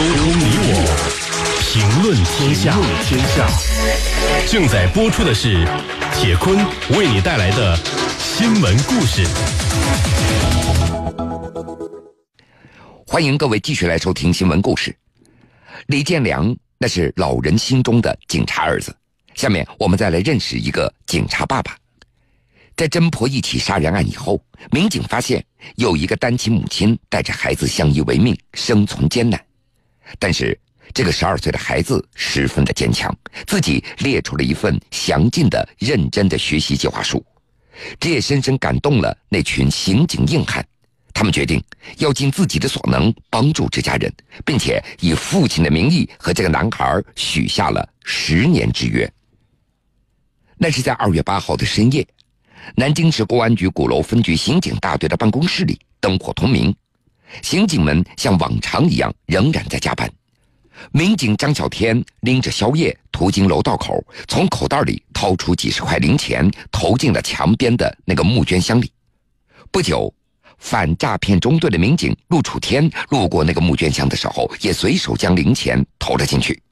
沟通你我，评论天下。正在播出的是铁坤为你带来的新闻故事。欢迎各位继续来收听新闻故事。李建良那是老人心中的警察儿子。下面我们再来认识一个警察爸爸。在侦破一起杀人案以后，民警发现有一个单亲母亲带着孩子相依为命，生存艰难。但是这个十二岁的孩子十分的坚强，自己列出了一份详尽的、认真的学习计划书。这也深深感动了那群刑警硬汉。他们决定要尽自己的所能帮助这家人，并且以父亲的名义和这个男孩许下了十年之约。那是在二月八号的深夜，南京市公安局鼓楼分局刑警大队的办公室里灯火通明，刑警们像往常一样仍然在加班。民警张小天拎着宵夜途经楼道口，从口袋里掏出几十块零钱，投进了墙边的那个募捐箱里。不久。反诈骗中队的民警陆楚天路过那个募捐箱的时候，也随手将零钱投了进去。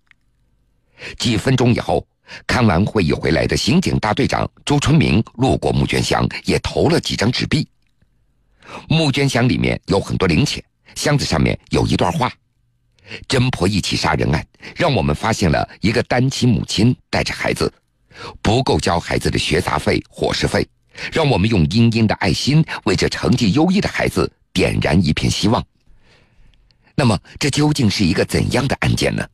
几分钟以后，看完会议回来的刑警大队长朱春明路过募捐箱，也投了几张纸币。募捐箱里面有很多零钱，箱子上面有一段话：“侦破一起杀人案，让我们发现了一个单亲母亲带着孩子，不够交孩子的学杂费、伙食费。”让我们用殷殷的爱心为这成绩优异的孩子点燃一片希望。那么，这究竟是一个怎样的案件呢？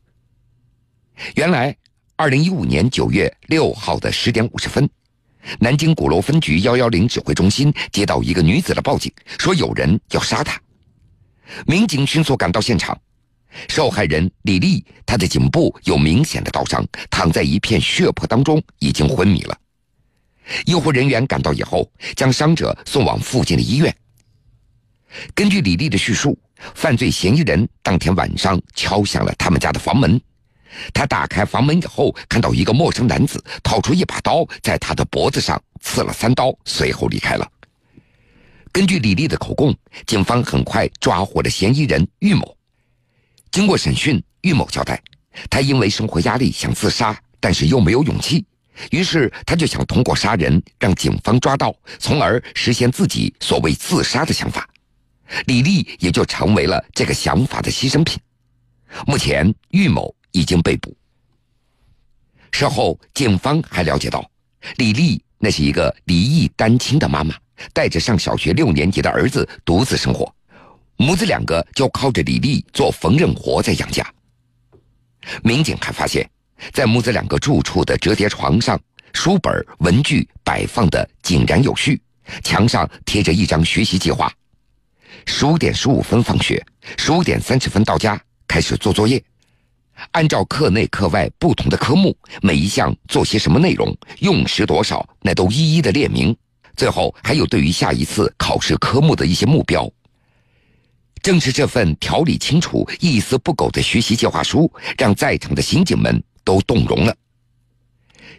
原来，二零一五年九月六号的十点五十分，南京鼓楼分局幺幺零指挥中心接到一个女子的报警，说有人要杀她。民警迅速赶到现场，受害人李丽，她的颈部有明显的刀伤，躺在一片血泊当中，已经昏迷了。医护人员赶到以后，将伤者送往附近的医院。根据李丽的叙述，犯罪嫌疑人当天晚上敲响了他们家的房门。他打开房门以后，看到一个陌生男子掏出一把刀，在他的脖子上刺了三刀，随后离开了。根据李丽的口供，警方很快抓获了嫌疑人玉某。经过审讯，玉某交代，他因为生活压力想自杀，但是又没有勇气。于是，他就想通过杀人让警方抓到，从而实现自己所谓自杀的想法。李丽也就成为了这个想法的牺牲品。目前，玉某已经被捕。事后，警方还了解到，李丽那是一个离异单亲的妈妈，带着上小学六年级的儿子独自生活，母子两个就靠着李丽做缝纫活在养家。民警还发现。在母子两个住处的折叠床上，书本文具摆放的井然有序，墙上贴着一张学习计划：十五点十五分放学，十五点三十分到家，开始做作业。按照课内课外不同的科目，每一项做些什么内容，用时多少，那都一一的列明。最后还有对于下一次考试科目的一些目标。正是这份条理清楚、一丝不苟的学习计划书，让在场的刑警们。都动容了。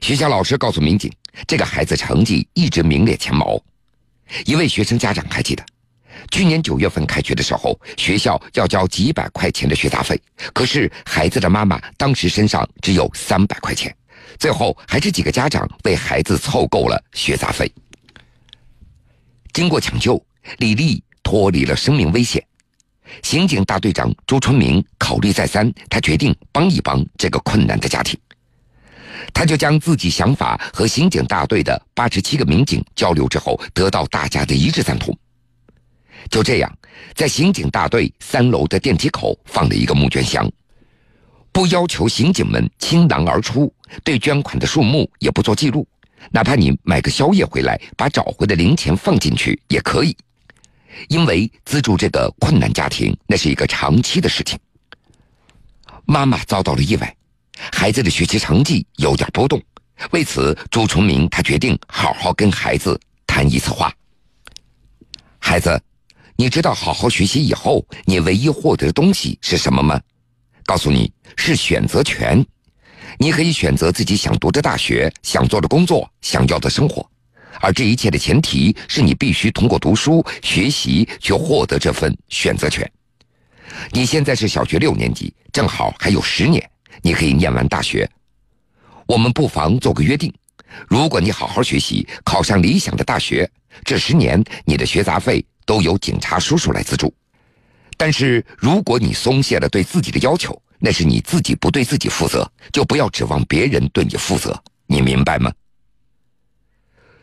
学校老师告诉民警，这个孩子成绩一直名列前茅。一位学生家长还记得，去年九月份开学的时候，学校要交几百块钱的学杂费，可是孩子的妈妈当时身上只有三百块钱，最后还是几个家长为孩子凑够了学杂费。经过抢救，李丽脱离了生命危险。刑警大队长朱春明考虑再三，他决定帮一帮这个困难的家庭。他就将自己想法和刑警大队的八十七个民警交流之后，得到大家的一致赞同。就这样，在刑警大队三楼的电梯口放了一个募捐箱，不要求刑警们倾囊而出，对捐款的数目也不做记录，哪怕你买个宵夜回来，把找回的零钱放进去也可以。因为资助这个困难家庭，那是一个长期的事情。妈妈遭到了意外，孩子的学习成绩有点波动。为此，朱崇明他决定好好跟孩子谈一次话。孩子，你知道好好学习以后，你唯一获得的东西是什么吗？告诉你是选择权，你可以选择自己想读的大学、想做的工作、想要的生活。而这一切的前提是你必须通过读书学习去获得这份选择权。你现在是小学六年级，正好还有十年，你可以念完大学。我们不妨做个约定：如果你好好学习，考上理想的大学，这十年你的学杂费都由警察叔叔来资助。但是如果你松懈了对自己的要求，那是你自己不对自己负责，就不要指望别人对你负责。你明白吗？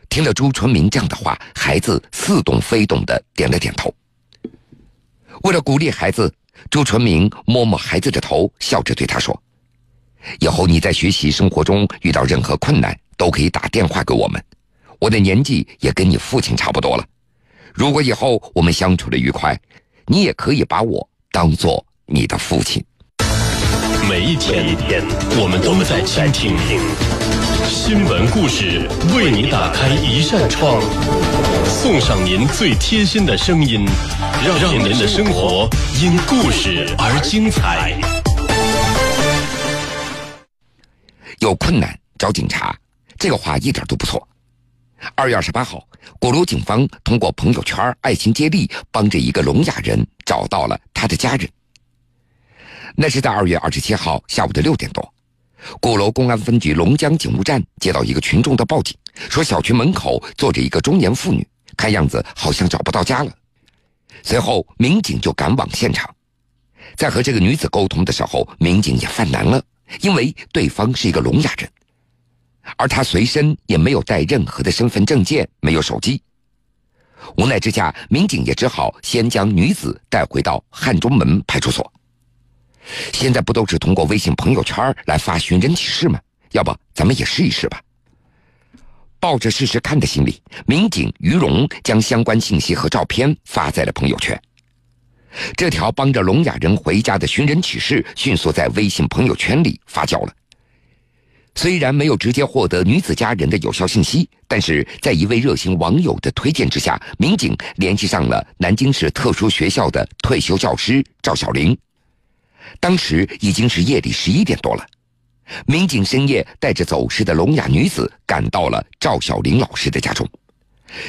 听了朱春明这样的话，孩子似懂非懂的点了点头。为了鼓励孩子，朱春明摸摸孩子的头，笑着对他说：“以后你在学习生活中遇到任何困难，都可以打电话给我们。我的年纪也跟你父亲差不多了。如果以后我们相处的愉快，你也可以把我当做你的父亲。”每一天，一天我们都在倾听。新闻故事为你打开一扇窗，送上您最贴心的声音，让您的生活因故事而精彩。有困难找警察，这个话一点都不错。二月二十八号，鼓楼警方通过朋友圈爱心接力，帮着一个聋哑人找到了他的家人。那是在二月二十七号下午的六点多，鼓楼公安分局龙江警务站接到一个群众的报警，说小区门口坐着一个中年妇女，看样子好像找不到家了。随后，民警就赶往现场，在和这个女子沟通的时候，民警也犯难了，因为对方是一个聋哑人，而他随身也没有带任何的身份证件，没有手机。无奈之下，民警也只好先将女子带回到汉中门派出所。现在不都是通过微信朋友圈来发寻人启事吗？要不咱们也试一试吧。抱着试试看的心理，民警于荣将相关信息和照片发在了朋友圈。这条帮着聋哑人回家的寻人启事迅速在微信朋友圈里发酵了。虽然没有直接获得女子家人的有效信息，但是在一位热心网友的推荐之下，民警联系上了南京市特殊学校的退休教师赵小玲。当时已经是夜里十一点多了，民警深夜带着走失的聋哑女子赶到了赵小玲老师的家中。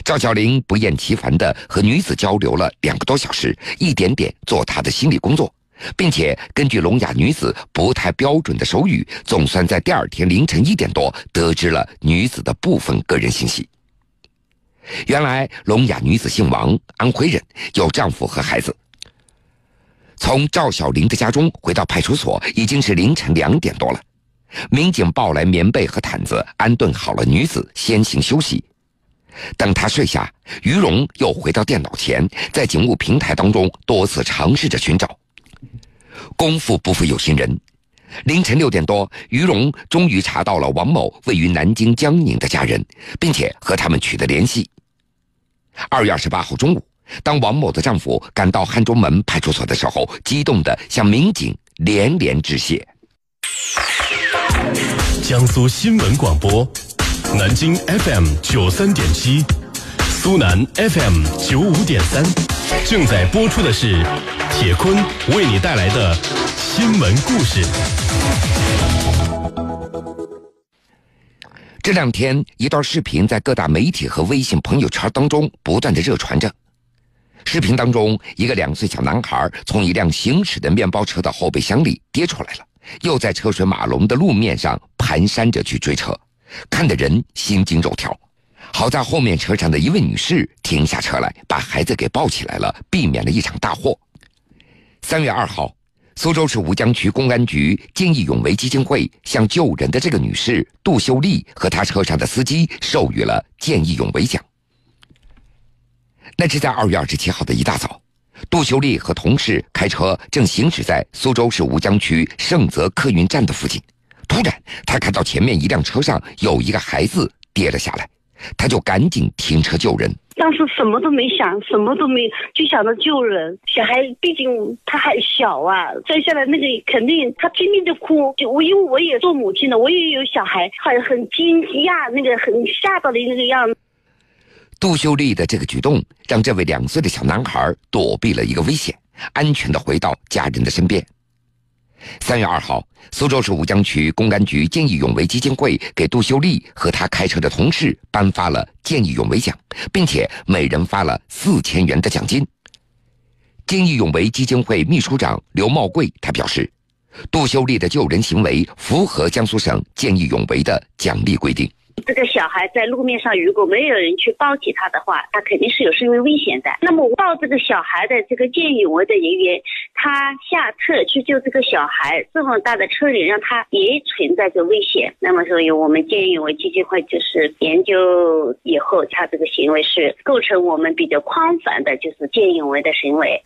赵小玲不厌其烦地和女子交流了两个多小时，一点点做她的心理工作，并且根据聋哑女子不太标准的手语，总算在第二天凌晨一点多得知了女子的部分个人信息。原来，聋哑女子姓王，安徽人，有丈夫和孩子。从赵小玲的家中回到派出所，已经是凌晨两点多了。民警抱来棉被和毯子，安顿好了女子，先行休息。等她睡下，于荣又回到电脑前，在警务平台当中多次尝试着寻找。功夫不负有心人，凌晨六点多，于荣终于查到了王某位于南京江宁的家人，并且和他们取得联系。二月二十八号中午。当王某的丈夫赶到汉中门派出所的时候，激动地向民警连连致谢。江苏新闻广播，南京 FM 九三点七，苏南 FM 九五点三，正在播出的是铁坤为你带来的新闻故事。这两天，一段视频在各大媒体和微信朋友圈当中不断的热传着。视频当中，一个两岁小男孩从一辆行驶的面包车的后备箱里跌出来了，又在车水马龙的路面上蹒跚着去追车，看得人心惊肉跳。好在后面车上的一位女士停下车来，把孩子给抱起来了，避免了一场大祸。三月二号，苏州市吴江区公安局见义勇为基金会向救人的这个女士杜秀丽和她车上的司机授予了见义勇为奖。那是在二月二十七号的一大早，杜秀丽和同事开车正行驶在苏州市吴江区盛泽客运站的附近，突然她看到前面一辆车上有一个孩子跌了下来，他就赶紧停车救人。当时什么都没想，什么都没，就想着救人。小孩毕竟他还小啊，摔下来那个肯定他拼命的哭。就我因为我也做母亲的，我也有小孩，很很惊讶，那个很吓到的那个样子。杜秀丽的这个举动，让这位两岁的小男孩躲避了一个危险，安全的回到家人的身边。三月二号，苏州市吴江区公安局见义勇为基金会给杜秀丽和他开车的同事颁发了见义勇为奖，并且每人发了四千元的奖金。见义勇为基金会秘书长刘茂贵他表示，杜秀丽的救人行为符合江苏省见义勇为的奖励规定。这个小孩在路面上，如果没有人去抱起他的话，他肯定是有生命危险的。那么抱这个小孩的这个见义勇为的人员，他下车去救这个小孩，这么大的车里让他也存在着危险。那么所以我们见义勇为基金会就是研究以后，他这个行为是构成我们比较宽泛的，就是见义勇为的行为。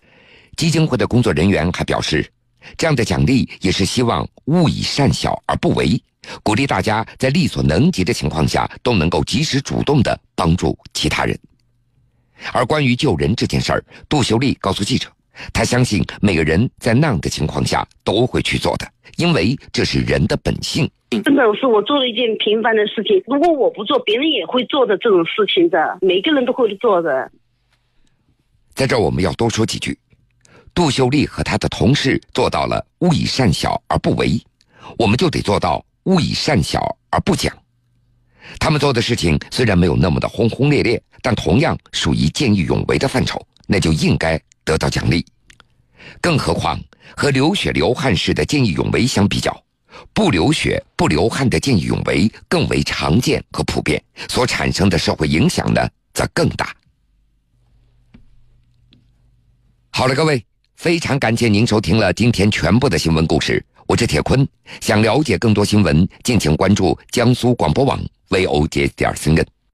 基金会的工作人员还表示，这样的奖励也是希望勿以善小而不为。鼓励大家在力所能及的情况下都能够及时主动的帮助其他人。而关于救人这件事儿，杜秀丽告诉记者，她相信每个人在那样的情况下都会去做的，因为这是人的本性。真的是我做了一件平凡的事情，如果我不做，别人也会做的这种事情的，每个人都会做的。在这儿我们要多说几句，杜秀丽和她的同事做到了勿以善小而不为，我们就得做到。勿以善小而不讲，他们做的事情虽然没有那么的轰轰烈烈，但同样属于见义勇为的范畴，那就应该得到奖励。更何况和流血流汗式的见义勇为相比较，不流血不流汗的见义勇为更为常见和普遍，所产生的社会影响呢，则更大。好了，各位，非常感谢您收听了今天全部的新闻故事。我是铁坤，想了解更多新闻，敬请关注江苏广播网 v o j 点 cn。